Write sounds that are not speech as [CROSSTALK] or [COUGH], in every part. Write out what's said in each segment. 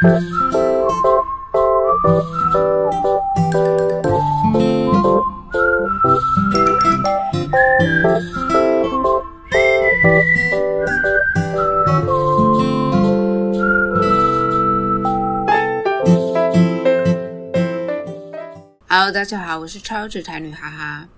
Hello，大家好，我是超直台女哈哈，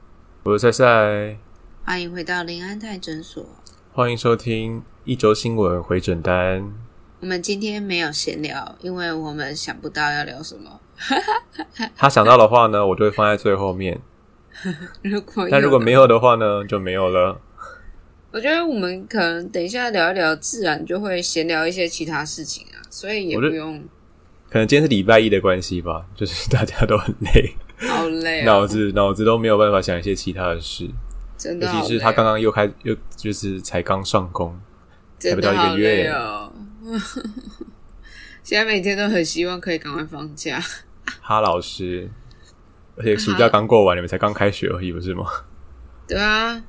我是赛赛，欢迎回到林安泰诊所。欢迎收听一周新闻回诊单。我们今天没有闲聊，因为我们想不到要聊什么。[LAUGHS] 他想到的话呢，我就会放在最后面；[LAUGHS] 如果但如果没有，的话呢，就没有了。我觉得我们可能等一下聊一聊，自然就会闲聊一些其他事情啊，所以也不用可能今天是礼拜一的关系吧，[LAUGHS] 就是大家都很累，好累、脑哦，子脑子都没有办法想一些其他的事。真的好累哦，其是他刚刚又开又就是才刚上工，才不到一个月。[LAUGHS] 现在每天都很希望可以赶快放假。[LAUGHS] 哈老师，而且暑假刚过完，你们才刚开学而已，不是吗？对啊，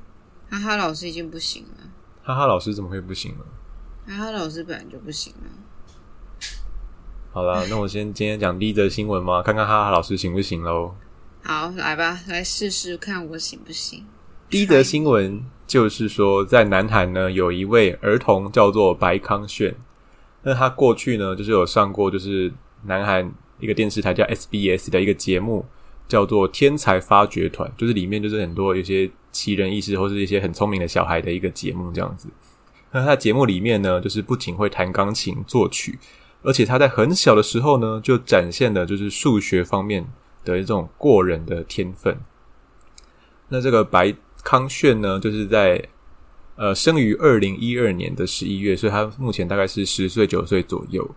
哈哈老师已经不行了，哈哈老师怎么会不行呢？哈哈老师本来就不行了。好了，那我先今天讲第一则新闻嘛，看看哈哈老师行不行喽。好，来吧，来试试看我行不行。第一则新闻就是说，在南韩呢，有一位儿童叫做白康炫。那他过去呢，就是有上过就是南韩一个电视台叫 SBS 的一个节目，叫做《天才发掘团》，就是里面就是很多有些奇人异事或是一些很聪明的小孩的一个节目这样子。那他节目里面呢，就是不仅会弹钢琴作曲，而且他在很小的时候呢，就展现了就是数学方面的这种过人的天分。那这个白康炫呢，就是在呃生于二零一二年的十一月，所以他目前大概是十岁九岁左右。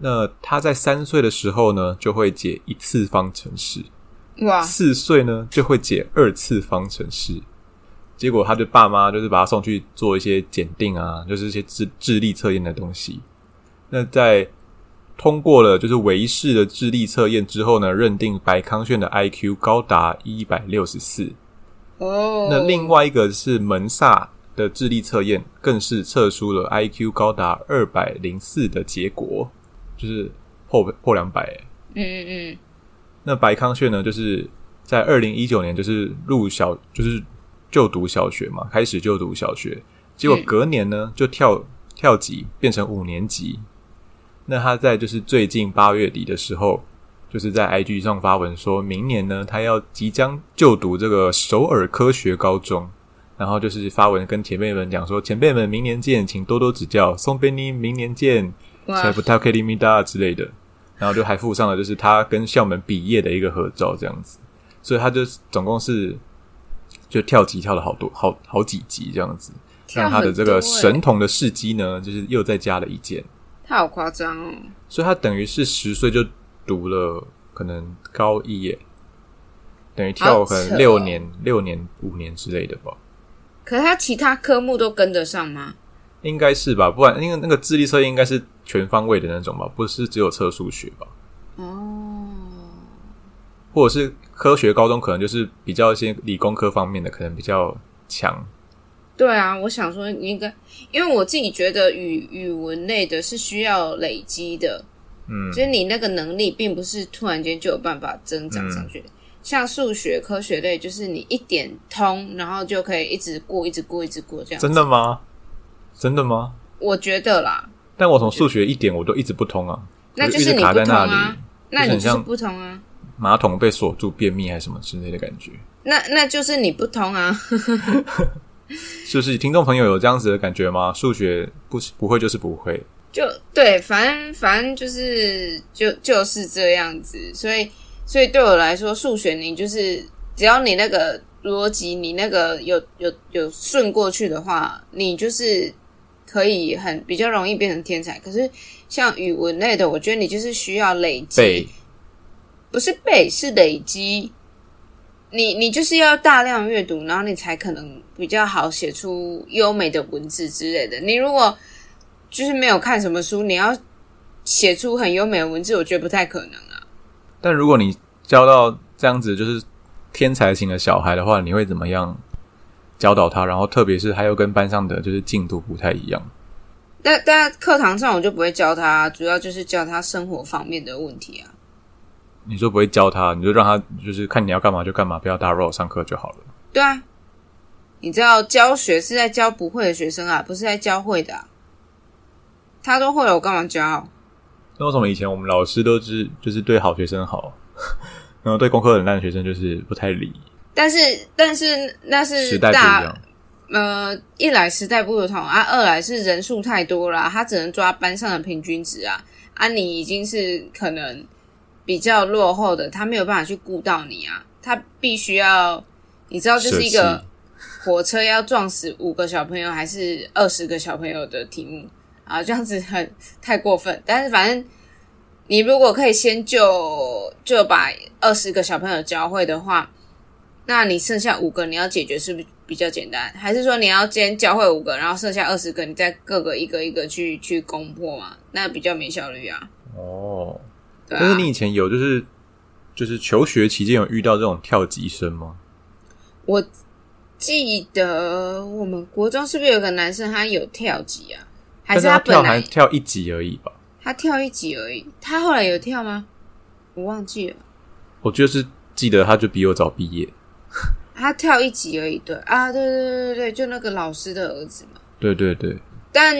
那他在三岁的时候呢，就会解一次方程式；哇，四岁呢，就会解二次方程式。结果他的爸妈就是把他送去做一些检定啊，就是一些智智力测验的东西。那在通过了就是维氏的智力测验之后呢，认定白康炫的 IQ 高达一百六十四。哦，那另外一个是门萨的智力测验，更是测出了 IQ 高达二百零四的结果，就是破破两百。嗯嗯嗯，那白康炫呢，就是在二零一九年就是入小，就是就读小学嘛，开始就读小学，结果嗯隔年呢就跳跳级变成五年级。那他在就是最近八月底的时候，就是在 IG 上发文说，明年呢他要即将就读这个首尔科学高中，然后就是发文跟前辈们讲说，前辈们明年见，请多多指教，松贝尼明年见，哇。才不太 k 利米达之类的，然后就还附上了就是他跟校门毕业的一个合照这样子，所以他就总共是就跳级跳了好多好好几级这样子，让他的这个神童的事迹呢，就是又再加了一件，他好夸张哦。所以他等于是十岁就读了可能高一耶，等于跳可好扯哦。能六年、六年、五年之类的吧。可是他其他科目都跟得上吗？应该是吧，不然因为那个智力测验应该是全方位的那种吧，不是只有测数学吧？哦，或者是科学高中可能就是比较一些理工科方面的，可能比较强。对啊，我想说应该，因为我自己觉得语语文类的是需要累积的，嗯，所以你那个能力并不是突然间就有办法增长上去。像数学、科学类，就是你一点通，然后就可以一直过、一直过、一直过这样。真的？吗？真的吗？我觉得啦，但我从数学一点我都一直不通啊，那就是你在那通啊里，，那你就是不通啊，马桶被锁住、便秘还是什么之类的感觉。那那就是你不通啊。是不是听众朋友有这样子的感觉吗？数学不不会就是不会，就对，反正反正就是就就是这样子，所以所以对我来说，数学你就是只要你那个逻辑，你那个有有有顺过去的话，你就是可以很比较容易变成天才。可是像语文类的，我觉得你就是需要累积背，不是背是累积。你你就是要大量阅读，然后你才可能比较好写出优美的文字之类的。你如果就是没有看什么书，你要写出很优美的文字，我觉得不太可能啊。但如果你教到这样子就是天才型的小孩的话，你会怎么样教导他？然后特别是他又跟班上的就是进度不太一样，但但课堂上我就不会教他，主要就是教他生活方面的问题啊。你说不会教他，你就让他就是看你要干嘛就干嘛，不要打扰我上课就好了。对啊，你知道教学是在教不会的学生啊，不是在教会的、啊。他都会了，我干嘛教？那为什么以前我们老师都是就是对好学生好，然后对功课很烂的学生就是不太理？但是但是那是时代不一大样，呃，一来时代不同啊，二来是人数太多了啊、他只能抓班上的平均值啊。啊，你已经是可能比较落后的，他没有办法去顾到你啊，他必须要，你知道，就是一个火车要撞死五个小朋友还是二十个小朋友的题目啊，这样子很太过分。但是反正你如果可以先就就把二十个小朋友教会的话，那你剩下五个你要解决是不是比较简单？还是说你要先教会五个，然后剩下二十个你再各个一个一个去去攻破嘛？那比较没效率啊。哦。对啊但是，你以前有就是就是求学期间有遇到这种跳级生吗？我记得我们国中是不是有个男生他有跳级啊？还是他他本来跳还跳一集而已吧？他跳一集而已？他后来有跳吗？我忘记了。我就是记得他就比我早毕业。[LAUGHS] 他跳一集而已，对啊，对对对对对，就那个老师的儿子嘛。对对对，但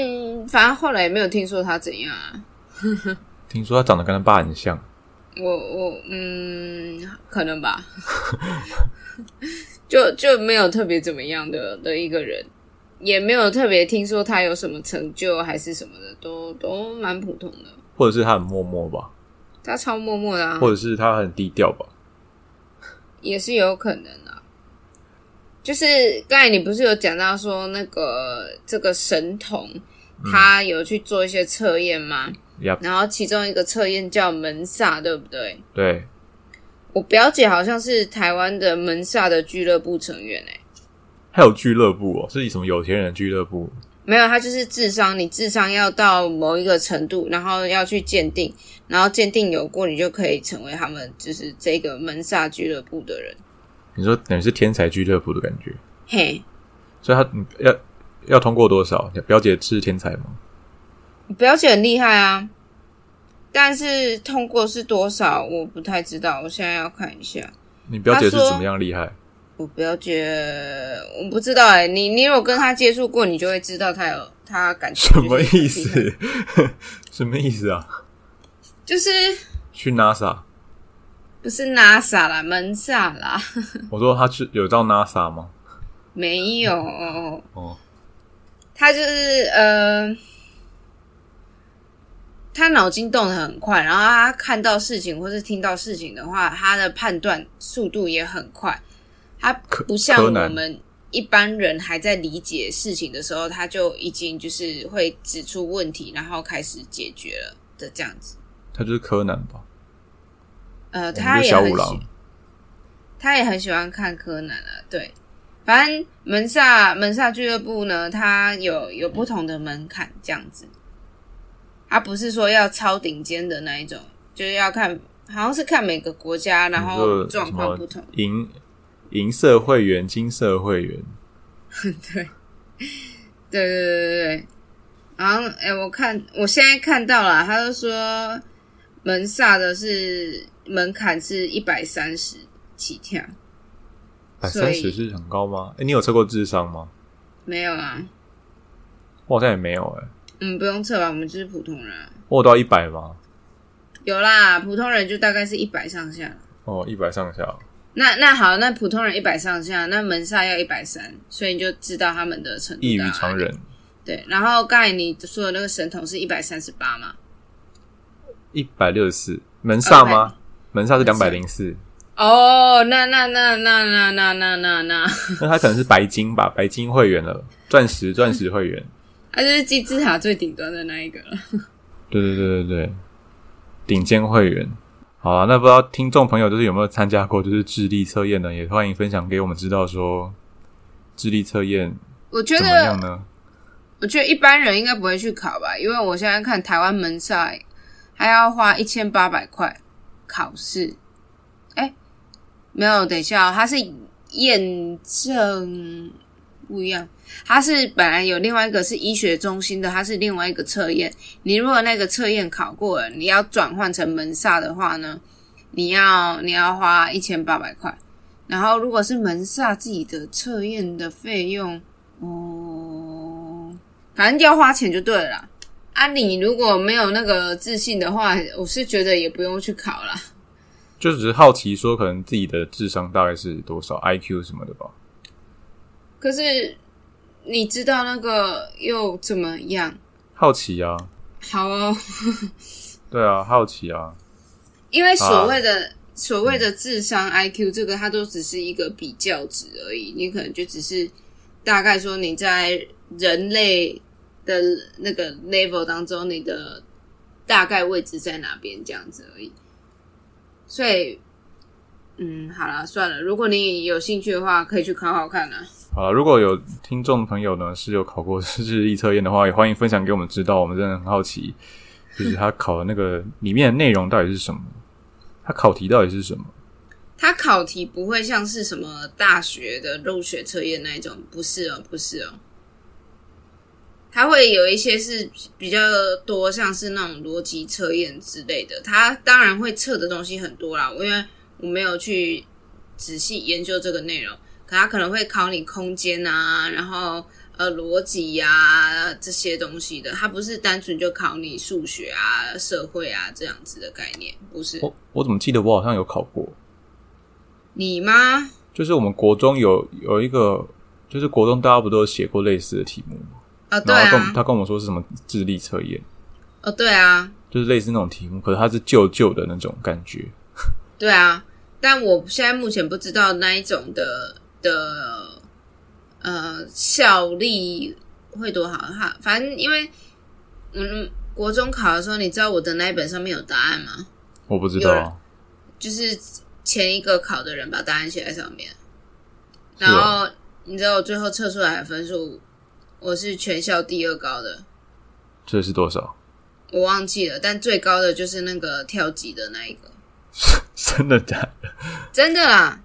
反正后来也没有听说他怎样啊。[LAUGHS] 听说他长得跟他爸很像。我我嗯，可能吧，[LAUGHS] 就就没有特别怎么样的的一个人，也没有特别听说他有什么成就还是什么的，都都蛮普通的。或者是他很默默吧，他超默默的啊，或者是他很低调吧。也是有可能啊。就是刚才你不是有讲到说那个这个神童，他有去做一些测验吗？呀，然后其中一个测验叫门萨，对不对？对，我表姐好像是台湾的门萨的俱乐部成员诶、欸还有俱乐部哦，是什么有钱人俱乐部？没有，他就是智商，你智商要到某一个程度，然后要去鉴定，然后鉴定有过，你就可以成为他们就是这个门萨俱乐部的人。你说等于是天才俱乐部的感觉，嘿，所以他要要通过多少？表姐是天才吗？我表姐很厉害啊，但是通过是多少我不太知道，我现在要看一下。你表姐是怎么样厉害？我表姐我不知道哎、你你有跟她接触过，你就会知道她有她感觉什么意思？[LAUGHS] 什么意思啊？就是去 NASA？不是 NASA 啦，门萨啦，[LAUGHS] 我说他去有到 NASA 吗？没有。哦，他就是呃，他脑筋动得很快，然后他看到事情或是听到事情的话，他的判断速度也很快。他不像我们一般人还在理解事情的时候，他就已经就是会指出问题，然后开始解决了的这样子。他就是柯南吧？呃，他也很喜他也很喜欢看柯南啊，对。反正门萨门萨俱乐部呢，它有有不同的门槛，这样子。他不是说要超顶尖的那一种，就是要看，好像是看每个国家，然你后说状况不同。银银色会员、金色会员，[LAUGHS] 对，对对对对对。然后，哎，我看我现在看到了，他就说门萨的是门槛是一百三十起跳，百三十是很高吗？哎、你有测过智商吗？没有啊？我好像也没有哎、嗯，不用测吧，我们就是普通人啊。我有到一百吗？有啦，普通人就大概是一百上下。哦，一百上下。那那好，那普通人一百上下，那门萨要一百三，所以你就知道他们的程度异于常人。对，然后刚才你说的那个神童是一百三十八嘛？一百六十四，门萨吗？门萨是两百零四，哦，那那那那那那那那那，[LAUGHS] 那他可能是白金吧，白金会员了，钻石钻石会员。他就是金字塔最顶端的那一个了。对对对对对，顶尖会员。好啊，那不知道听众朋友就是有没有参加过就是智力测验呢？也欢迎分享给我们知道说智力测验我觉得怎么样得，呢？我觉得一般人应该不会去考吧，因为我现在看台湾门赛还要花一千八百块考试。哎，没有，等一下、哦，它是验证不一样。它是本来有另外一个是医学中心的，它是另外一个测验。你如果那个测验考过了，你要转换成门萨的话呢，你要你要花一千八百块。然后如果是门萨自己的测验的费用，哦，反正就要花钱就对了啦。啊，你如果没有那个自信的话，我是觉得也不用去考啦。就只是好奇说，可能自己的智商大概是多少，IQ 什么的吧。可是你知道那个又怎么样？好奇啊，好哦，[LAUGHS] 对啊，好奇啊，因为所谓的、所谓的智商 IQ 这个，它都只是一个比较值而已。你可能就只是大概说你在人类的那个 level 当中，你的大概位置在哪边这样子而已。所以，嗯，好了，算了。如果你有兴趣的话，可以去考考看啊。好，如果有听众朋友呢是有考过 [LAUGHS] 智力测验的话，也欢迎分享给我们知道。我们真的很好奇，就是他考的那个里面的内容到底是什么？他考题到底是什么？它考题不会像是什么大学的入学测验那一种，不是哦，不是哦。它会有一些是比较多，像是那种逻辑测验之类的。它当然会测的东西很多啦，因为我没有去仔细研究这个内容。可他可能会考你空间啊，然后呃逻辑呀这些东西的。他不是单纯就考你数学啊、社会啊这样子的概念，不是？我我怎么记得我好像有考过？你吗？就是我们国中有有一个，就是国中大家不都有写过类似的题目吗？啊，对然后他跟啊，他跟我们说是什么智力测验，哦，对啊，就是类似那种题目，可是它是旧旧的那种感觉。对啊。但我现在目前不知道那一种的的呃效力会多好哈。反正因为嗯，国中考的时候，你知道我的那一本上面有答案吗？我不知道啊，就是前一个考的人把答案写在上面，然后你知道我最后测出来的分数，我是全校第二高的，这是多少？我忘记了，但最高的就是那个跳级的那一个，[LAUGHS] 真的假的？真的啦，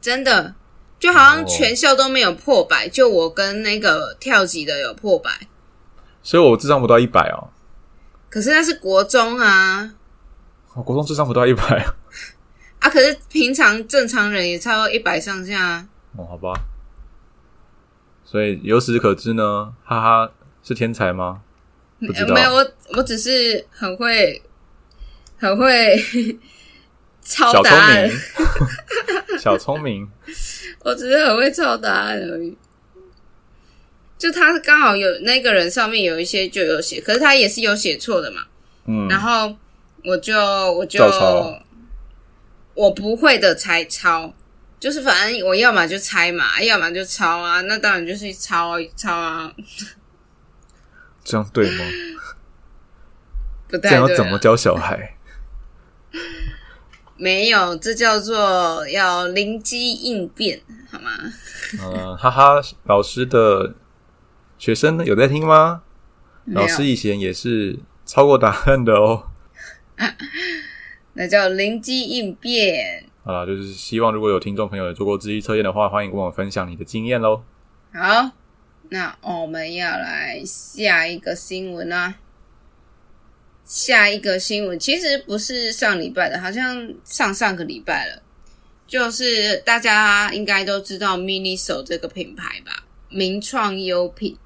真的，就好像全校都没有破百，就我跟那个跳级的有破百，所以我智商不到一百哦，可是那是国中啊我国中智商不到一百啊。[LAUGHS] 啊，可是平常正常人也差不多一百上下啊。哦，好吧。所以由此可知呢，哈哈是天才吗？不知道呃没有，我我只是很会，很会 [LAUGHS] 抄小聪答案，明，[LAUGHS] 小聪明。[LAUGHS] 我只是很会抄答案而已。就他刚好有那个人上面有一些就有写，可是他也是有写错的嘛。嗯，然后我就我就我不会的才抄，就是反正我要么就猜嘛，要么就抄啊，那当然就是抄抄啊，这样对吗？[LAUGHS] 不太对、啊。这样要怎么教小孩？没有，这叫做要灵机应变，好吗？嗯，哈哈，老师的学生呢有在听吗？老师以前也是超过答案的哦。[LAUGHS] 那叫灵机应变。好啦，就是希望如果有听众朋友有做过智力测验的话，欢迎跟我们分享你的经验喽。好，那我们要来下一个新闻啊。下一个新闻其实不是上礼拜的，好像上上个礼拜了。就是大家应该都知道 Miniso 这个品牌吧，名创优品，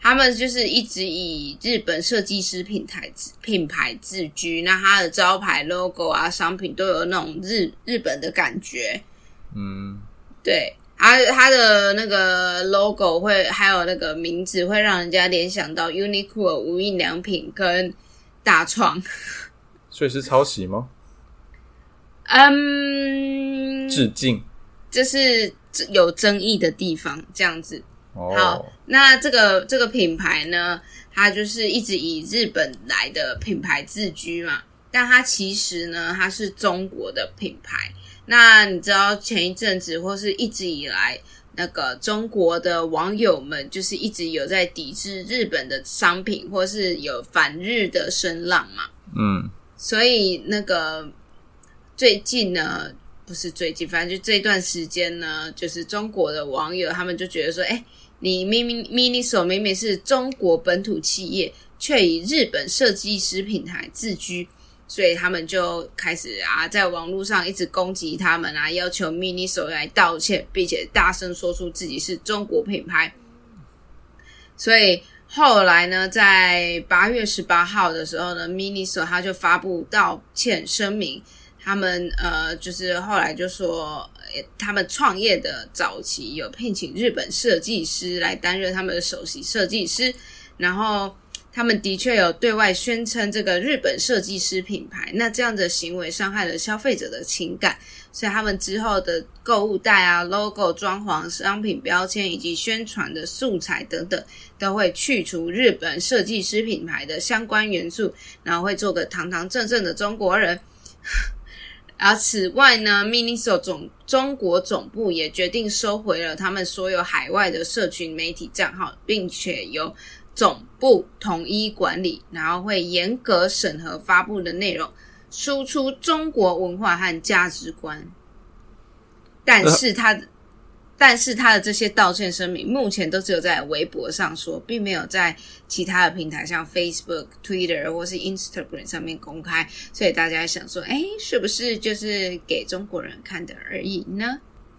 他们就是一直以日本设计师品牌品牌自居，那它的招牌 logo 啊，商品都有那种日日本的感觉。嗯，对，它它的那个 logo 会还有那个名字会让人家联想到 Uniqlo 无印良品跟大创。所以是抄袭吗？嗯，致敬这是有争议的地方，这样子。哦好，那这个这个品牌呢，它就是一直以日本来的品牌自居嘛，但它其实呢，它是中国的品牌。那你知道前一阵子或是一直以来，那个中国的网友们就是一直有在抵制日本的商品，或是有反日的声浪嘛？嗯，所以那个最近呢，不是最近，反正就这段时间呢，就是中国的网友他们就觉得说，哎，你明明 Miniso 明明是中国本土企业，却以日本设计师品牌自居，所以他们就开始啊，在网络上一直攻击他们啊，要求 Miniso 来道歉，并且大声说出自己是中国品牌。所以后来呢，在八月十八号的时候呢，Miniso 他就发布道歉声明。他们呃，就是后来就说，他们创业的早期有聘请日本设计师来担任他们的首席设计师，然后他们的确有对外宣称这个日本设计师品牌，那这样的行为伤害了消费者的情感，所以他们之后的购物袋啊、logo、装潢、商品标签以及宣传的素材等等，都会去除日本设计师品牌的相关元素，然后会做个堂堂正正的中国人。[LAUGHS] 而此外呢，Miniso 总中国总部也决定收回了他们所有海外的社群媒体账号，并且由总部统一管理，然后会严格审核发布的内容，输出中国文化和价值观。但是他。但是他的这些道歉声明，目前都只有在微博上说，并没有在其他的平台，像 Facebook、Twitter 或是 Instagram 上面公开。所以大家想说，哎，是不是就是给中国人看的而已呢？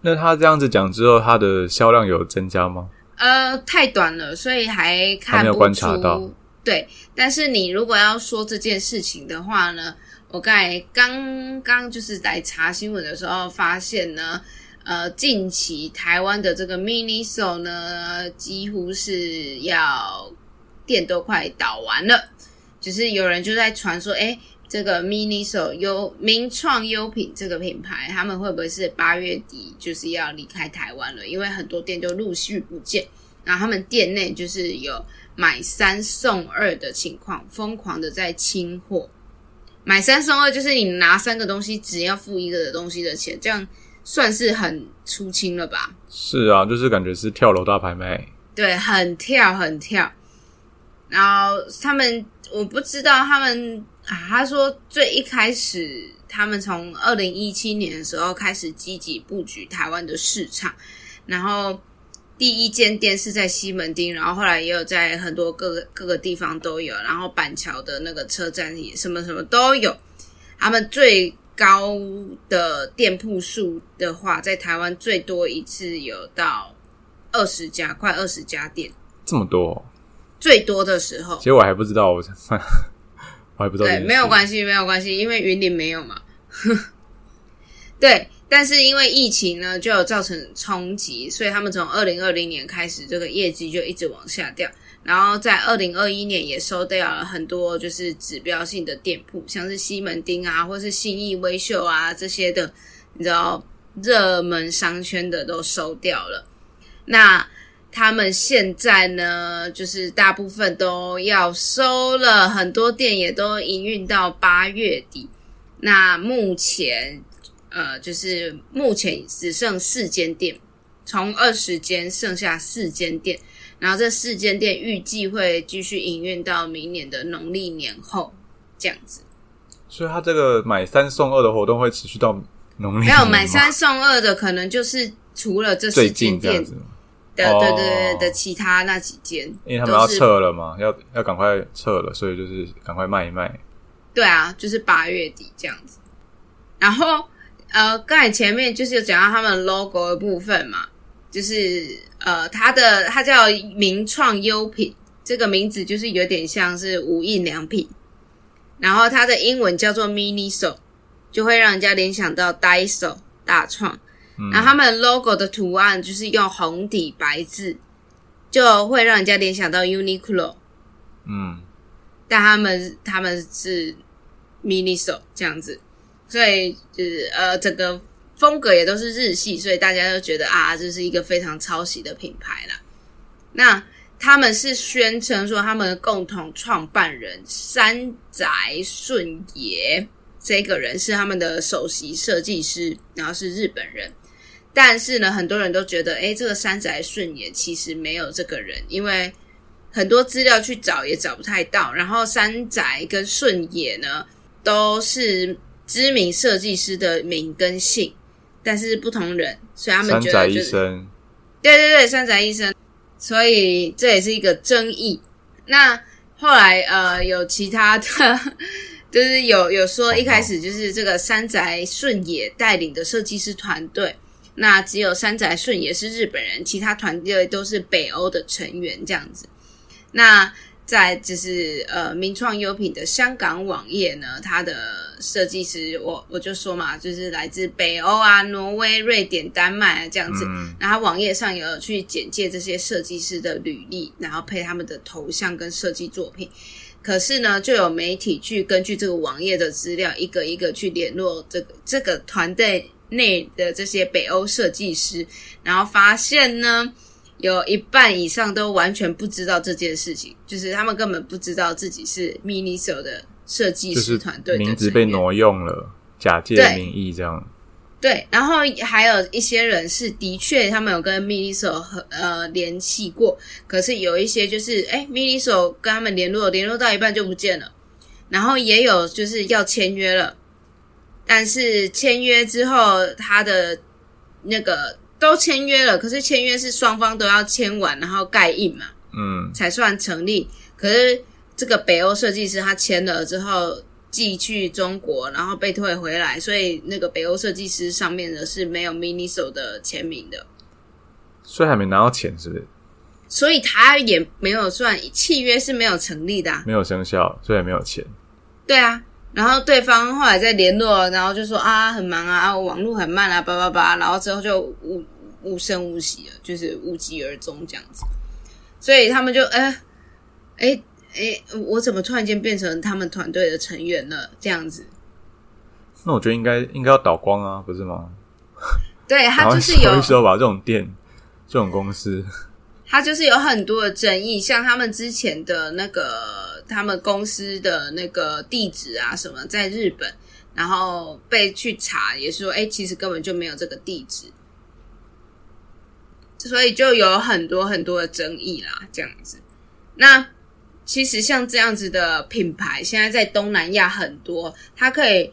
那他这样子讲之后，他的销量有增加吗？呃，太短了，所以还看不出。对，但是你如果要说这件事情的话呢，我刚才刚刚就是来查新闻的时候发现呢。呃，近期台湾的这个 Miniso 呢，几乎是要店都快倒完了，就是有人就在传说，哎，这个 Miniso 优名创优品这个品牌，他们会不会是八月底就是要离开台湾了？因为很多店就陆续不见，然后他们店内就是有买三送二的情况，疯狂的在清货，买三送二就是你拿三个东西，只要付一个的东西的钱，这样。算是很出清了吧？是啊，就是感觉是跳楼大拍卖，对，很跳很跳。然后他们，我不知道他们啊，他说最一开始，他们从二零一七年的时候开始积极布局台湾的市场，然后第一间店是在西门町，然后后来也有在很多各个各个地方都有，然后板桥的那个车站也什么什么都有，他们最。高的店铺数的话，在台湾最多一次有到二十家，快二十家店，这么多，最多的时候，其实我还不知道，我我还不知道，对，没有关系，没有关系，因为云林没有嘛，[LAUGHS] 对，但是因为疫情呢，就有造成冲击，所以他们从二零二零年开始，这个业绩就一直往下掉。然后在二零二一年也收掉了很多就是指标性的店铺，像是西门町啊，或是信义威秀啊这些的，你知道热门商圈的都收掉了。那他们现在呢，就是大部分都要收了，很多店也都营运到八月底。那目前呃，就是目前只剩四间店，从二十间剩下四间店。然后这四间店预计会继续营运到明年的农历年后，这样子。所以，他这个买三送二的活动会持续到农历。没有买三送二的，可能就是除了这四间店的，对对对的其他那几间，因为他们要撤了嘛，要要赶快撤了，所以就是赶快卖一卖。对啊，就是八月底这样子。然后，呃，刚才前面就是有讲到他们 logo 的部分嘛。就是呃，它的它叫名创优品，这个名字就是有点像是无印良品，然后它的英文叫做 Miniso，就会让人家联想到 Daiso 大创。然后他们 logo 的图案就是用红底白字，就会让人家联想到 Uniqlo。嗯，但他们他们是 Miniso 这样子，所以就是呃整个。风格也都是日系，所以大家都觉得啊，这是一个非常抄袭的品牌啦。那他们是宣称说，他们的共同创办人山宅顺也这个人是他们的首席设计师，然后是日本人。但是呢，很多人都觉得，哎，这个山宅顺也其实没有这个人，因为很多资料去找也找不太到。然后山宅跟顺也呢，都是知名设计师的名跟姓。但是不同人，所以他们觉得就是生，对对对，山宅医生，所以这也是一个争议。那后来呃，有其他的，[LAUGHS] 就是有有说一开始就是这个山宅顺也带领的设计师团队，那只有山宅顺也是日本人，其他团队都是北欧的成员这样子。那在就是呃，名创优品的香港网页呢，它的设计师我我就说嘛，就是来自北欧啊、挪威、瑞典、丹麦啊这样子。嗯，然后网页上有去简介这些设计师的履历，然后配他们的头像跟设计作品。可是呢，就有媒体去根据这个网页的资料，一个一个去联络这个这个团队内的这些北欧设计师，然后发现呢，有一半以上都完全不知道这件事情，就是他们根本不知道自己是 Miniso 的设计师团队的名字被挪用了，假借名义这样。对，然后还有一些人是的确他们有跟 Miniso 和呃联系过，可是有一些就是哎 Miniso 跟他们联络，联络到一半就不见了，然后也有就是要签约了，但是签约之后他的那个都签约了，可是签约是双方都要签完，然后盖印嘛，嗯，才算成立。可是这个北欧设计师他签了之后寄去中国，然后被退回来，所以那个北欧设计师上面的是没有 Miniso 的签名的，所以还没拿到钱，是不是？所以他也没有算契约是没有成立的、啊。没有生效，所以也没有钱。对啊，然后对方后来再联络，然后就说啊很忙啊，啊我网络很慢啊，叭叭叭，然后之后就无无声无息了，就是无疾而终这样子。所以他们就哎哎哎，我怎么突然间变成他们团队的成员了？这样子，那我觉得应该应该要倒光啊，不是吗？对他就是有收一收吧，这种店、这种公司，他就是有很多的争议，像他们之前的那个他们公司的那个地址啊什么在日本，然后被去查，也是说哎，其实根本就没有这个地址，所以就有很多很多的争议啦，这样子。那其实像这样子的品牌，现在在东南亚很多，它可以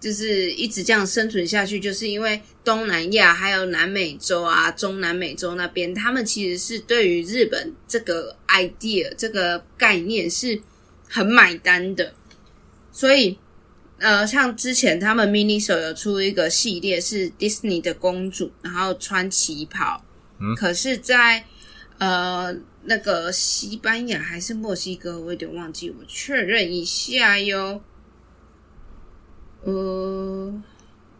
就是一直这样生存下去，就是因为东南亚还有南美洲啊、中南美洲那边，他们其实是对于日本这个 idea 这个概念是很买单的，所以呃，像之前他们 Miniso 有出一个系列是 Disney 的公主，然后穿旗袍，嗯？可是在，呃那个西班牙还是墨西哥，我有点忘记，我确认一下哟。呃，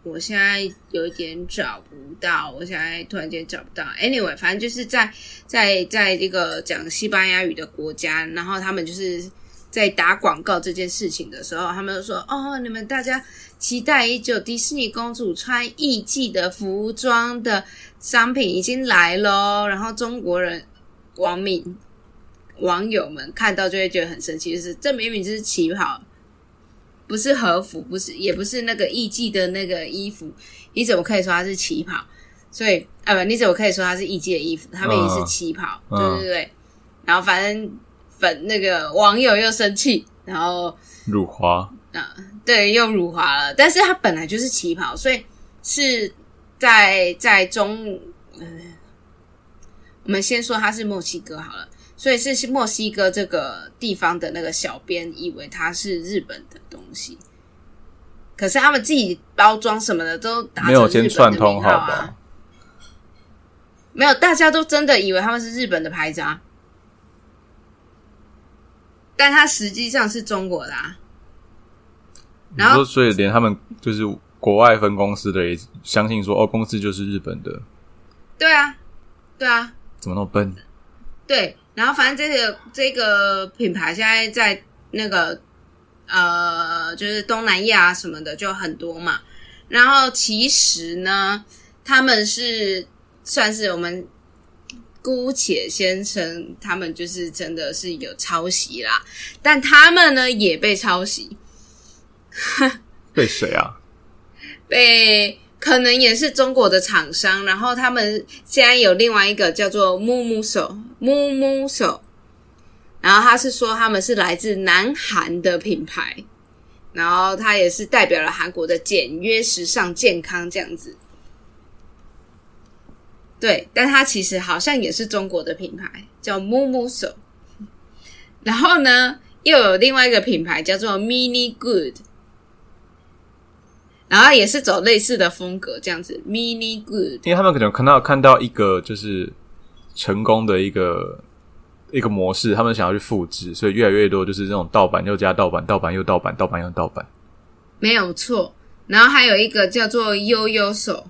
我现在有一点找不到，我现在突然间找不到。Anyway，反正就是在在在这个讲西班牙语的国家，然后他们就是在打广告这件事情的时候，他们就说：“哦，你们大家期待已久，迪士尼公主穿艺伎的服装的商品已经来喽。”然后中国人网民网友们看到就会觉得很生气，就是这明明就是旗袍。不是和服，不是，也不是那个艺妓的那个衣服，你怎么可以说它是旗袍？所以，啊不，你怎么可以说它是艺妓的衣服？它明明是旗袍，嗯对对对。然后反正粉那个网友又生气，然后辱华，啊，对，又辱华了。但是它本来就是旗袍，所以是在在中，呃，我们先说它是墨西哥好了。所以是墨西哥这个地方的那个小编以为它是日本的东西，可是他们自己包装什么的都没有先串通好吧？没有，大家都真的以为他们是日本的牌子啊，但它实际上是中国的啊。然后，所以连他们就是国外分公司的也相信说，哦，公司就是日本的，对啊，对啊，怎么那么笨？对，然后反正这个这个品牌现在在那个呃，就是东南亚什么的就很多嘛。然后其实呢，他们是算是我们姑且先称他们就是真的是有抄袭啦，但他们呢也被抄袭，[LAUGHS] 被谁啊？被可能也是中国的厂商，然后他们现在有另外一个叫做木木手木木手，然后他是说他们是来自南韩的品牌，然后它也是代表了韩国的简约、时尚、健康这样子。对，但它其实好像也是中国的品牌，叫 Mumu 手。然后呢，又有另外一个品牌叫做 Mini Good，然后也是走类似的风格，这样子 Mini Good。因为他们可能看到看到一个就是成功的一个一个模式，他们想要去复制，所以越来越多就是这种盗版又加盗版，盗版又盗版，盗版又盗版。没有错。然后还有一个叫做悠悠手，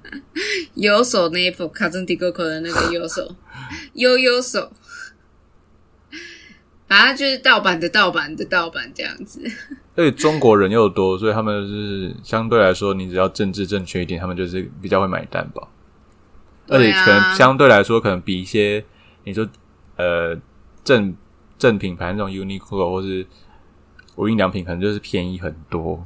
[LAUGHS] 悠手那一部卡森迪哥哥的那个悠手，[LAUGHS] 悠悠手，反正就是盗版的盗版的盗版这样子。而且中国人又多，所以他们就是相对来说，你只要政治正确一点，他们就是比较会买单吧。而且可能相对来说，可能比一些你说呃正正品牌那种 Uniqlo 或是无印良品，可能就是便宜很多。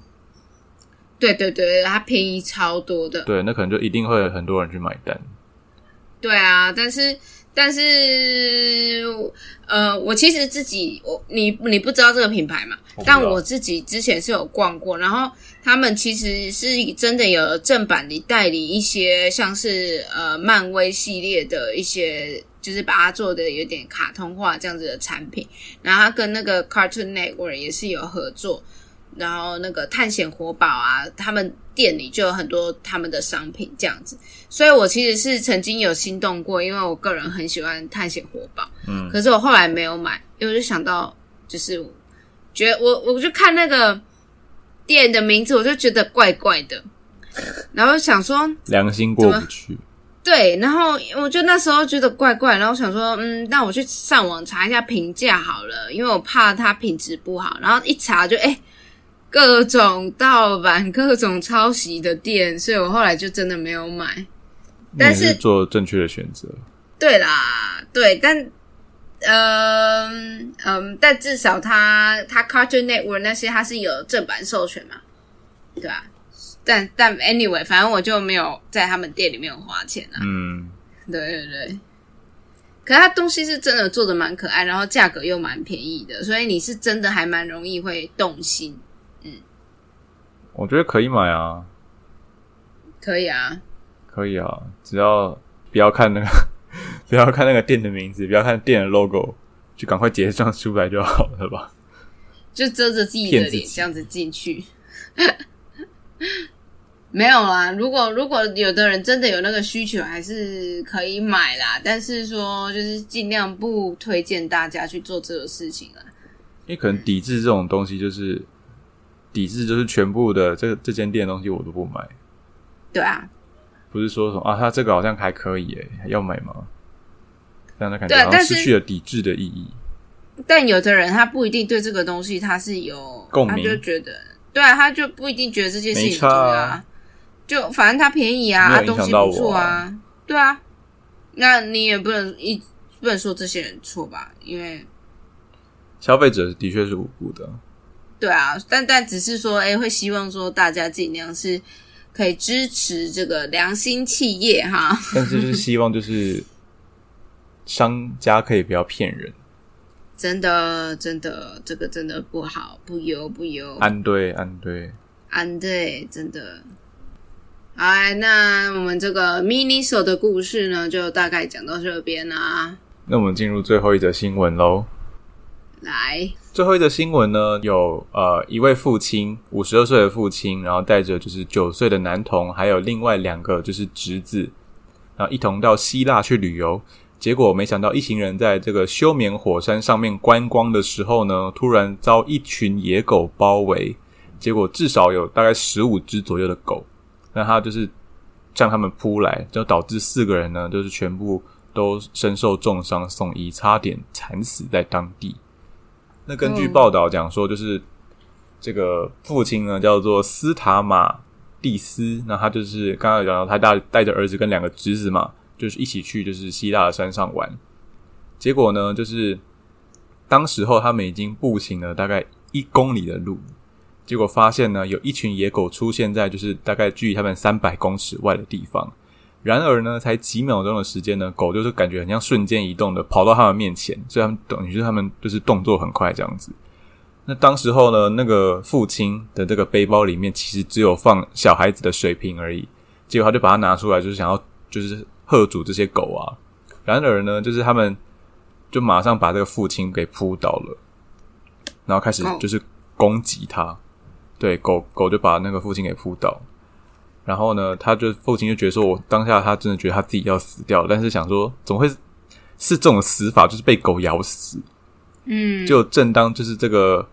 对对对，它便宜超多的。对，那可能就一定会有很多人去买单。对啊，但是但是呃，我其实自己我你你不知道这个品牌嘛但我自己之前是有逛过，然后他们其实是真的有正版的代理一些像是呃漫威系列的一些。就是把它做的有点卡通化这样子的产品，然后它跟那个 Cartoon Network 也是有合作，然后那个探险活宝啊，他们店里就有很多他们的商品这样子，所以我其实是曾经有心动过，因为我个人很喜欢探险活宝，嗯，可是我后来没有买，因为我就想到，就是觉得我我就看那个店的名字，我就觉得怪怪的，然后想说，良心过不去。对，然后我就那时候觉得怪怪，然后想说，嗯，那我去上网查一下评价好了，因为我怕它品质不好。然后一查就哎，各种盗版、各种抄袭的店，所以我后来就真的没有买。但是是做正确的选择。对啦，对，但嗯嗯，但至少它它 Cartoon Network 那些它是有正版授权嘛，对吧、但但 anyway，反正我就没有在他们店里面有花钱啊。嗯，对对对，可是它东西是真的做的蛮可爱，然后价格又蛮便宜的，所以你是真的还蛮容易会动心。我觉得可以买啊，可以啊，可以啊，只要不要看那个，[LAUGHS] 不要看那个店的名字，不要看店的 logo，就赶快结账出来就好了吧。就遮着自己的脸这样子进去。[LAUGHS] 没有啦，如果如果有的人真的有那个需求，还是可以买啦。但是说就是尽量不推荐大家去做这个事情啦。因为可能抵制这种东西，就是抵制，就是全部的这这间店的东西我都不买，对啊，不是说什么啊，他这个好像还可以诶，要买吗？这样的感觉失去了抵制的意义。但有的人他不一定对这个东西他是有共鸣他就觉得对啊，他就不一定觉得这件事情没差重要啊就反正它便宜啊，没有啊东西不错啊啊，对啊，那你也不能一不能说这些人错吧，因为消费者的确是无辜的，对啊，但但只是说，哎，会希望说大家尽量是可以支持这个良心企业哈。[LAUGHS] 但是就是希望就是商家可以不要骗人，[LAUGHS] 真的，真的，这个真的不好，不优不优。安对安对。安对，真的。好，那我们这个 mini 手的故事呢，就大概讲到这边啦。那我们进入最后一则新闻喽。来，最后一则新闻呢，有呃一位父亲，五十二岁的父亲，然后带着就是九岁的男童，还有另外两个就是侄子，然后一同到希腊去旅游。结果没想到一行人在这个休眠火山上面观光的时候呢，突然遭一群野狗包围。结果至少有大概十五只左右的狗，那他就是向他们扑来，就导致四个人呢，就是全部都身受重伤，送医，差点惨死在当地。那根据嗯报道讲说，就是这个父亲呢叫做斯塔马蒂斯，那他就是刚刚有讲到，他带带着儿子跟两个侄子嘛，就是一起去就是希腊的山上玩。结果呢，就是当时候他们已经步行了大概一公里的路，结果发现呢，有一群野狗出现在就是大概距离他们三百公尺外的地方。然而呢，才几秒钟的时间呢，狗就是感觉很像瞬间移动的跑到他们面前，所以他们等于是他们就是动作很快这样子。那当时候呢，那个父亲的这个背包里面其实只有放小孩子的水瓶而已，结果他就把它拿出来，就是想要就是喝阻这些狗啊。然而呢，就是他们就马上把这个父亲给扑倒了，然后开始就是攻击他。对，狗狗就把那个父亲给扑倒。然后呢，他就父亲就觉得说，我当下他真的觉得他自己要死掉，但是想说，怎么会是这种死法，就是被狗咬死？嗯，就正当就是这个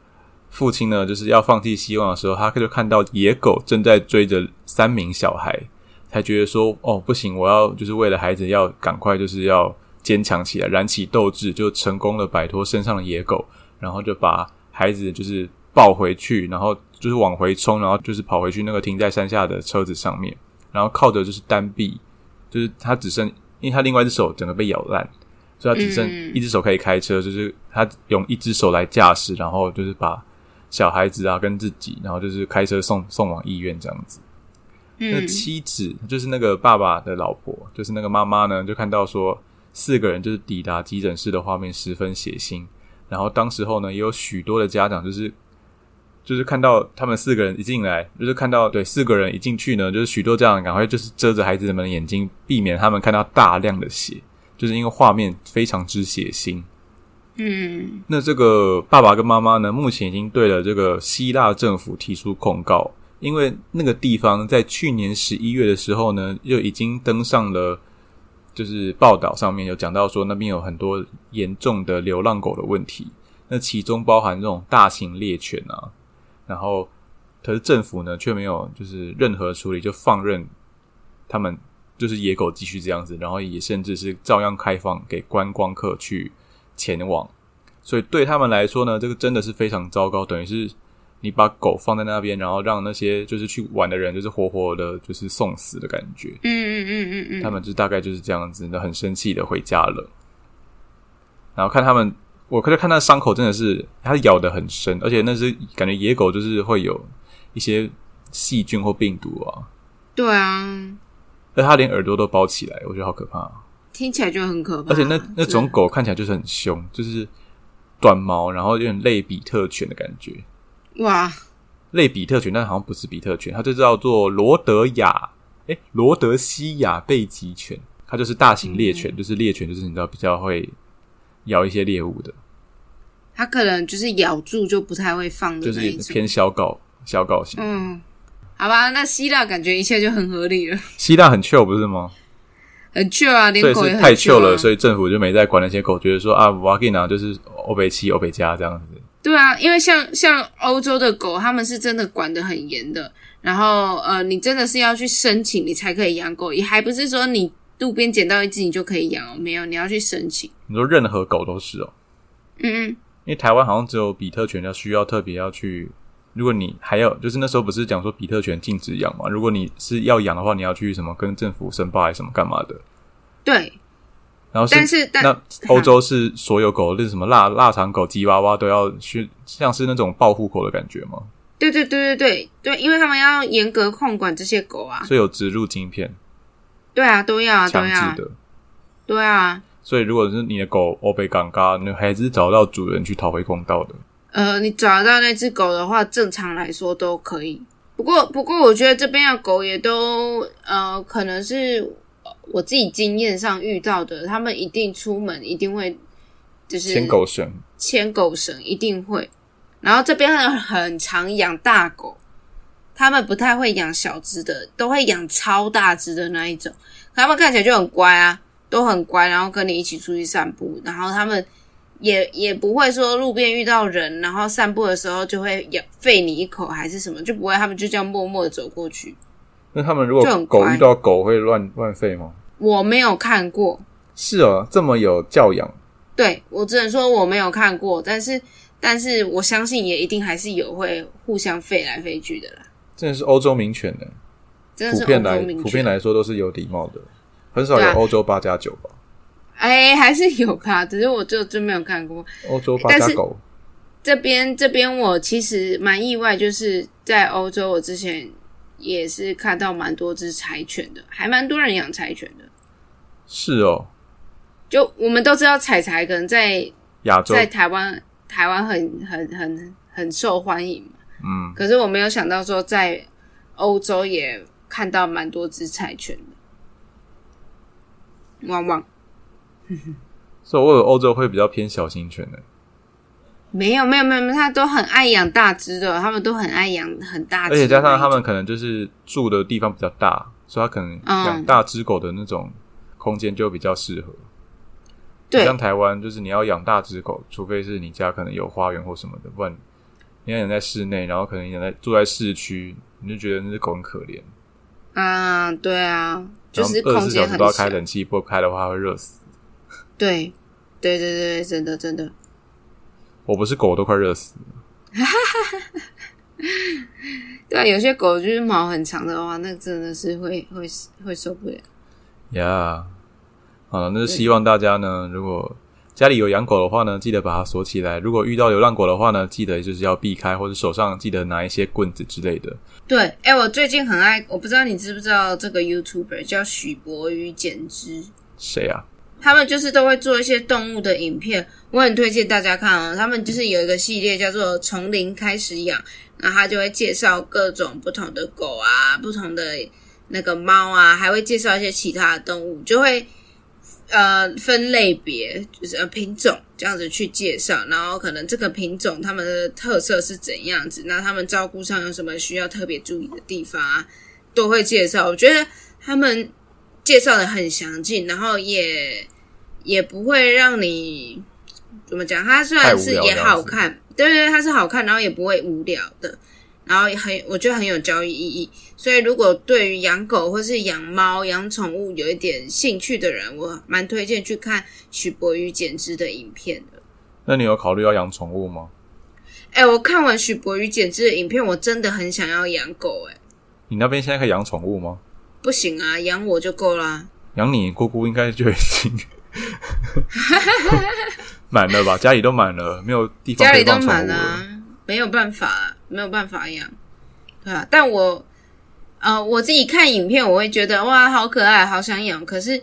父亲呢，就是要放弃希望的时候，他就看到野狗正在追着三名小孩，才觉得说，哦，不行，我要就是为了孩子，要赶快就是要坚强起来，燃起斗志，就成功的摆脱身上的野狗，然后就把孩子就是抱回去，然后就是往回冲，然后就是跑回去那个停在山下的车子上面，然后靠着就是单臂，就是他只剩，因为他另外一只手整个被咬烂。所以他只剩一只手可以开车，就是他用一只手来驾驶，然后就是把小孩子啊跟自己，然后就是开车送送往医院这样子。那妻子就是那个爸爸的老婆，就是那个妈妈呢，就看到说四个人就是抵达急诊室的画面十分血腥。然后当时候呢，也有许多的家长就是就是看到他们四个人一进来，就是看到对四个人一进去呢，就是许多家长赶快就是遮着孩子们的眼睛，避免他们看到大量的血。就是因为画面非常之血腥，嗯，那这个爸爸跟妈妈呢，目前已经对了这个希腊政府提出控告，因为那个地方在去年十一月的时候呢，就已经登上了就是报道上面有讲到说那边有很多严重的流浪狗的问题，那其中包含这种大型猎犬啊，然后可是政府呢却没有就是任何处理，就放任他们。就是野狗继续这样子，然后也甚至是照样开放给观光客去前往，所以对他们来说呢，这个真的是非常糟糕。等于是你把狗放在那边，然后让那些就是去玩的人，就是活活的，就是送死的感觉。嗯嗯嗯嗯嗯，他们就大概就是这样子，那很生气的回家了。然后看他们，我可以看那伤口真的是，它咬的很深，而且那是感觉野狗就是会有一些细菌或病毒啊。对啊。而它连耳朵都包起来，我觉得好可怕。听起来就很可怕。而且那那种狗看起来就是很凶，就是短毛，然后有点类比特犬的感觉。哇，类比特犬，但好像不是比特犬，它就叫做罗德亚，哎，罗德西亚贝吉犬，它就是大型猎犬，就是猎犬，就是你知道比较会咬一些猎物的。它可能就是咬住就不太会放，就是偏小狗小狗型。嗯。好吧，那希腊感觉一切就很合理了。希腊很 chill 不是吗？很 chill 啊，连狗也太 chill 了，所以政府就没再管那些狗，觉得说啊，我给你拿就是欧北七、欧北加这样子。对啊，因为像像欧洲的狗，他们是真的管得很严的。然后呃，你真的是要去申请，你才可以养狗，也还不是说你路边捡到一只你就可以养哦，没有，你要去申请。你说任何狗都是哦？嗯嗯，因为台湾好像只有比特犬要需要特别要去。如果你还要，就是那时候不是讲说比特犬禁止养嘛？如果你是要养的话，你要去什么跟政府申报还是什么干嘛的？对。然后但是那欧洲是所有狗，是什么腊腊肠狗、吉娃娃都要去，像是那种报户口的感觉吗？对对对对对对，因为他们要严格控管这些狗啊，所以有植入晶片。对啊，都要啊，强制的。对啊。所以如果是你的狗欧被尴尬，那还是找到主人去讨回公道的。呃，你找得到那只狗的话，正常来说都可以。不过，不过，我觉得这边的狗也都呃，可能是我自己经验上遇到的，他们一定出门一定会就是牵狗绳，牵狗绳一定会。然后这边很很常养大狗，他们不太会养小只的，都会养超大只的那一种。他们看起来就很乖啊，都很乖，然后跟你一起出去散步，然后他们。也也不会说路边遇到人，然后散步的时候就会咬吠你一口还是什么，就不会，他们就这样默默的走过去。那他们如果狗遇到狗会乱乱吠吗？我没有看过。是哦，这么有教养。对我只能说我没有看过，但是但是我相信也一定还是有会互相吠来吠去的啦。真的是欧洲名犬呢，真的是普遍来普遍来说都是有礼貌的，很少有欧洲八加九吧。哎，还是有吧，[LAUGHS] 只是我就真没有看过欧洲八家狗。这边这边我其实蛮意外，就是在欧洲，我之前也是看到蛮多只柴犬的，还蛮多人养柴犬的。是哦，就我们都知道柴柴可能在亚洲，在台湾台湾很很很很受欢迎嘛。嗯，可是我没有想到说在欧洲也看到蛮多只柴犬的。汪汪。[LAUGHS] 所以我有欧洲会比较偏小型犬的。没有没有没有，他都很爱养大只的，他们都很爱养很大只，而且加上他们可能就是住的地方比较大，所以他可能养大只狗的那种空间就比较适合。对，像台湾就是你要养大只狗，除非是你家可能有花园或什么的，不然你要养在室内，然后可能养在住在市区，你就觉得那只狗很可怜。啊，对啊，就是二十四小时都要开冷气，不开的话会热死。对，对对对，真的真的。我不是狗，都快热死了。对啊，有些狗就是毛很长的话，那真的是会会会受不了。呀，好了，那就希望大家呢，如果家里有养狗的话呢，记得把它锁起来。如果遇到流浪狗的话呢，记得就是要避开，或者手上记得拿一些棍子之类的。对，哎，我最近很爱，我不知道你知不知道这个 YouTuber 叫许博宇剪枝。谁啊？他们就是都会做一些动物的影片，我很推荐大家看哦。他们就是有一个系列叫做“从零开始养”，那他就会介绍各种不同的狗啊、不同的那个猫啊，还会介绍一些其他的动物，就会呃分类别，就是呃品种这样子去介绍。然后可能这个品种它们的特色是怎样子，那他们照顾上有什么需要特别注意的地方啊，都会介绍。我觉得他们介绍的很详尽，然后也。也不会让你怎么讲，它虽然是也好看，对对，它是好看，然后也不会无聊的，然后很我觉得很有教育意义。所以如果对于养狗或是养猫、养宠物有一点兴趣的人，我蛮推荐去看许博宇剪枝的影片的。那你有考虑要养宠物吗？哎，我看完许博宇剪枝的影片，我真的很想要养狗。哎，你那边现在可以养宠物吗？不行啊，养我就够啦。养你姑姑应该就已经。[LAUGHS] 满了吧，家里都满了，没有地方。家里都满了，没有办法，没有办法养，对啊。但我，呃，我自己看影片，我会觉得哇，好可爱，好想养。可是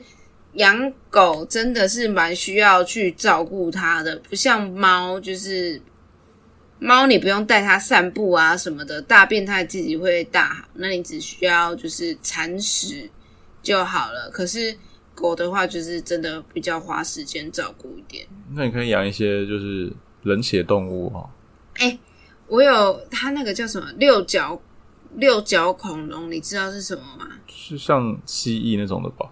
养狗真的是蛮需要去照顾它的，不像猫，就是猫你不用带它散步啊什么的，大便它自己会大，那你只需要就是铲屎就好了。可是。狗的话，就是真的比较花时间照顾一点。那你可以养一些就是冷血动物哈。哎，我有它那个叫什么六角六角恐龙，你知道是什么吗？是像蜥蜴那种的吧？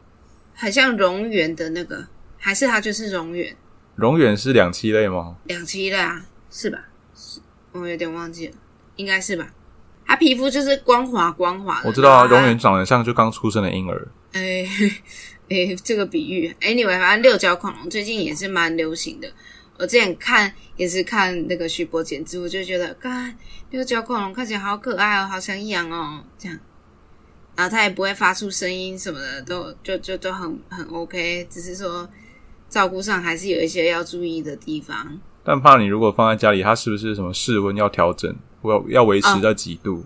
很像蝾螈的那个，还是它就是蝾螈？蝾螈是两栖类吗？两栖类啊，是吧？是，我有点忘记了，应该是吧？它皮肤就是光滑光滑的。我知道啊，蝾螈长得像就刚出生的婴儿。哎。诶，[LAUGHS] 这个比喻，anyway，反正六角恐龙最近也是蛮流行的。我之前看也是看那个徐博剪枝，我就觉得，看六角恐龙看起来好可爱哦，好想养哦，这样。然后它也不会发出声音什么的，都就就都很很 OK，只是说照顾上还是有一些要注意的地方。但怕你如果放在家里，它是不是什么室温要调整，要要维持在几度？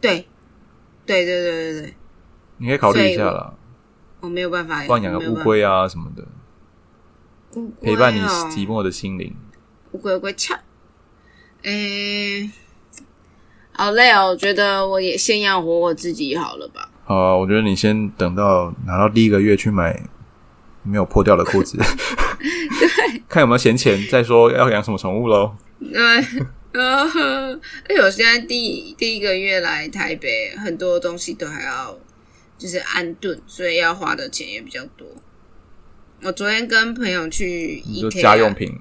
对，对对对对对，你可以考虑一下啦。我没有办法放养个乌龟啊什么的，陪伴你寂寞的心灵。乌龟龟翘，诶，好累哦！我觉得我也先养活我自己好了吧。好啊，我觉得你先等到拿到第一个月去买没有破掉的裤子，对，[LAUGHS] 看有没有闲钱，再说要养什么宠物喽。对，呃，哎，我现在第第一个月来台北，很多东西都还要。就是安顿，所以要花的钱也比较多。我昨天跟朋友去 IKEA 家用品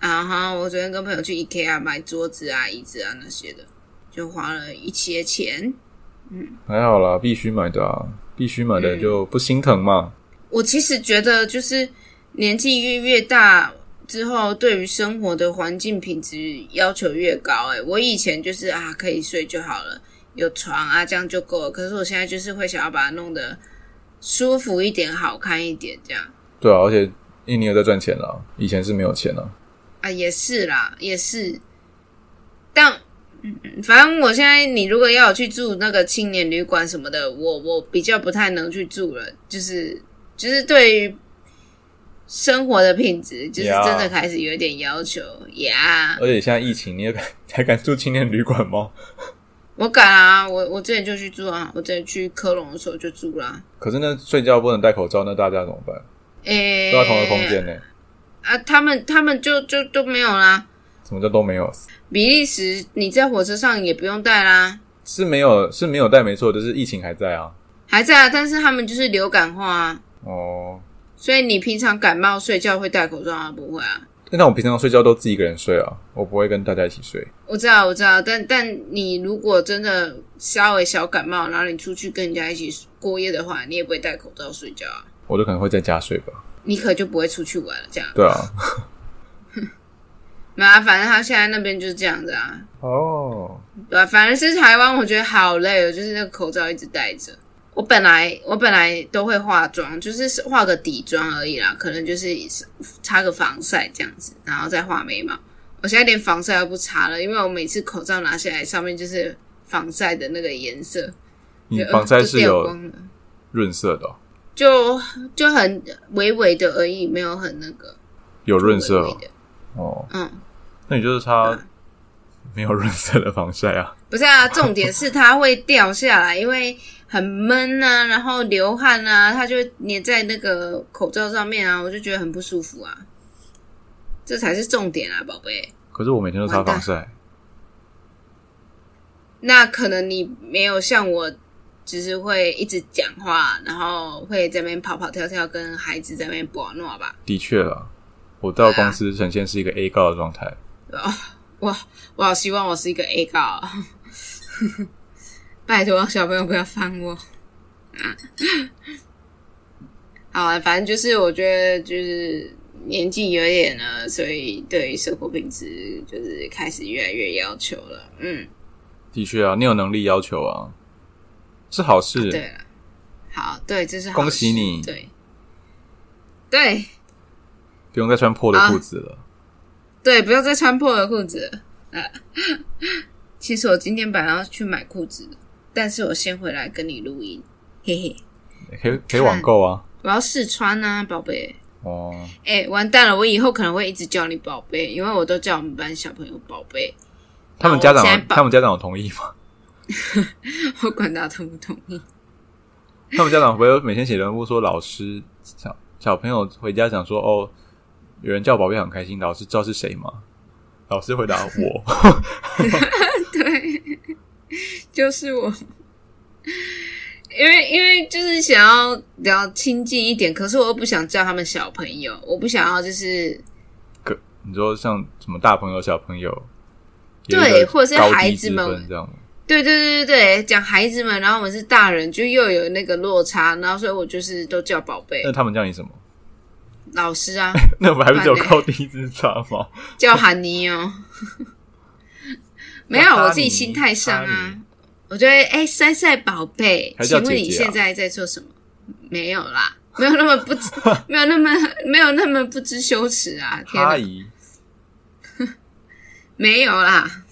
啊哈，我昨天跟朋友去 IKEA 买桌子啊、椅子啊那些的，就花了一些钱。嗯，还好啦，必须买的啊，必须买的就不心疼嘛。我其实觉得，就是年纪越越大之后，对于生活的环境品质要求越高。哎，我以前就是啊，可以睡就好了。有床啊，这样就够了。可是我现在就是会想要把它弄得舒服一点、好看一点，这样。对啊，而且印尼有在赚钱了，以前是没有钱了。啊，也是啦，也是。但反正我现在，你如果要我去住那个青年旅馆什么的，我我比较不太能去住了。就是就是对于生活的品质，就是真的开始有一点要求呀。而且现在疫情，你也敢 [LAUGHS] 还敢住青年旅馆吗？[LAUGHS] 我敢啊！我我之前就去住啊！我之前去科隆的时候就住啦。可是那睡觉不能戴口罩，那大家怎么办？诶、都在同一个空间呢。啊，他们他们就就都没有啦。什么叫都没有？比利时你在火车上也不用戴啦，是没有是没有戴没错，就是疫情还在啊。还在啊，但是他们就是流感化啊，哦，所以你平常感冒睡觉会戴口罩啊？不会啊？那我平常睡觉都自己一个人睡啊，我不会跟大家一起睡。我知道，我知道，但但你如果真的稍微小感冒，然后你出去跟人家一起过夜的话，你也不会戴口罩睡觉啊，我就可能会在家睡吧。你可就不会出去玩了。这样，对啊。[LAUGHS] 没有啊，反正他现在那边就是这样子啊。哦，对啊，反正是台湾，我觉得好累哦，就是那个口罩一直戴着。我本来我本来都会化妆，就是化个底妆而已啦，可能就是擦个防晒这样子，然后再画眉毛。我现在连防晒都不擦了，因为我每次口罩拿下来，上面就是防晒的那个颜色。就你防晒是有润色的哦、就就很微微的而已，没有很那个有润色哦。嗯，那你就是擦没有润色的防晒啊？[LAUGHS] 不是啊，重点是它会掉下来，因为很闷啊，然后流汗啊，它就会粘在那个口罩上面啊，我就觉得很不舒服啊。这才是重点啊，宝贝。可是我每天都擦防晒，那可能你没有像我，只是会一直讲话，然后会在那边跑跑跳跳，跟孩子在那边玩闹吧。的确啦。我到公司呈现是一个 A 告的状态，啊，我我好希望我是一个 A 高啊，[LAUGHS] 拜托小朋友不要烦我。[LAUGHS] 好啊，反正就是我觉得就是年纪有一点了，所以对于生活品质就是开始越来越要求了。嗯，的确啊，你有能力要求啊，是好事。对了，好，对，这是好恭喜你对，对不用再穿破的裤子了。对，不要再穿破的裤子了。啊，[LAUGHS] 其实我今天本来要去买裤子的，但是我先回来跟你录音，嘿嘿。可以可以网购啊。我要试穿啊，宝贝。哦，哎、完蛋了！我以后可能会一直叫你宝贝，因为我都叫我们班小朋友宝贝。他们家长他们家长有同意吗？[LAUGHS] 我管他同不同意。他们家长不会每天写人物说老师小小朋友回家讲说哦，有人叫宝贝很开心，老师知道是谁吗？老师回答我，[LAUGHS] 对，就是我。因为因为就是想要比较亲近一点，可是我又不想叫他们小朋友，我不想要就是可你说像什么大朋友小朋友，对或者是孩子们这样。对对对对对，讲孩子们，然后我们是大人，就又有那个落差，然后所以我就是都叫宝贝那他们叫你什么？老师啊，[LAUGHS] 那不还不是有高低之差吗？叫韩尼哦。[LAUGHS] 没有，我自己心态上啊，我觉得哎，珊珊宝贝，请问你现在在做什么？没有啦，没有那么不知，[LAUGHS] 没有那么没有那么不知羞耻啊！天哪，阿姨，没有啦。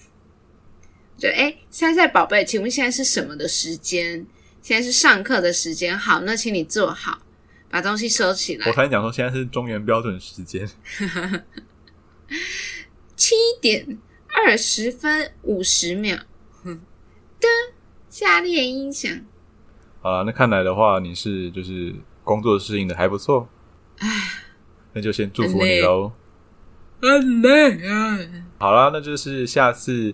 就哎，珊珊宝贝，请问现在是什么的时间？现在是上课的时间。好，那请你坐好，把东西收起来我。才讲说现在是中原标准时间，[LAUGHS] 七点二十分五十秒，哼的下列音响。好了，那看来的话，你是就是工作适应的还不错，唉，那就先祝福你喽。很累啊！好啦，那就是下次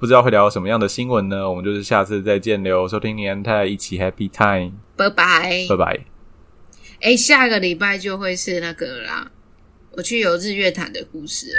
不知道会聊什么样的新闻呢？我们就是下次再见喽。收听年代一起 Happy Time，拜拜。拜拜。哎，下个礼拜就会是那个啦，我去游日月潭的故事了。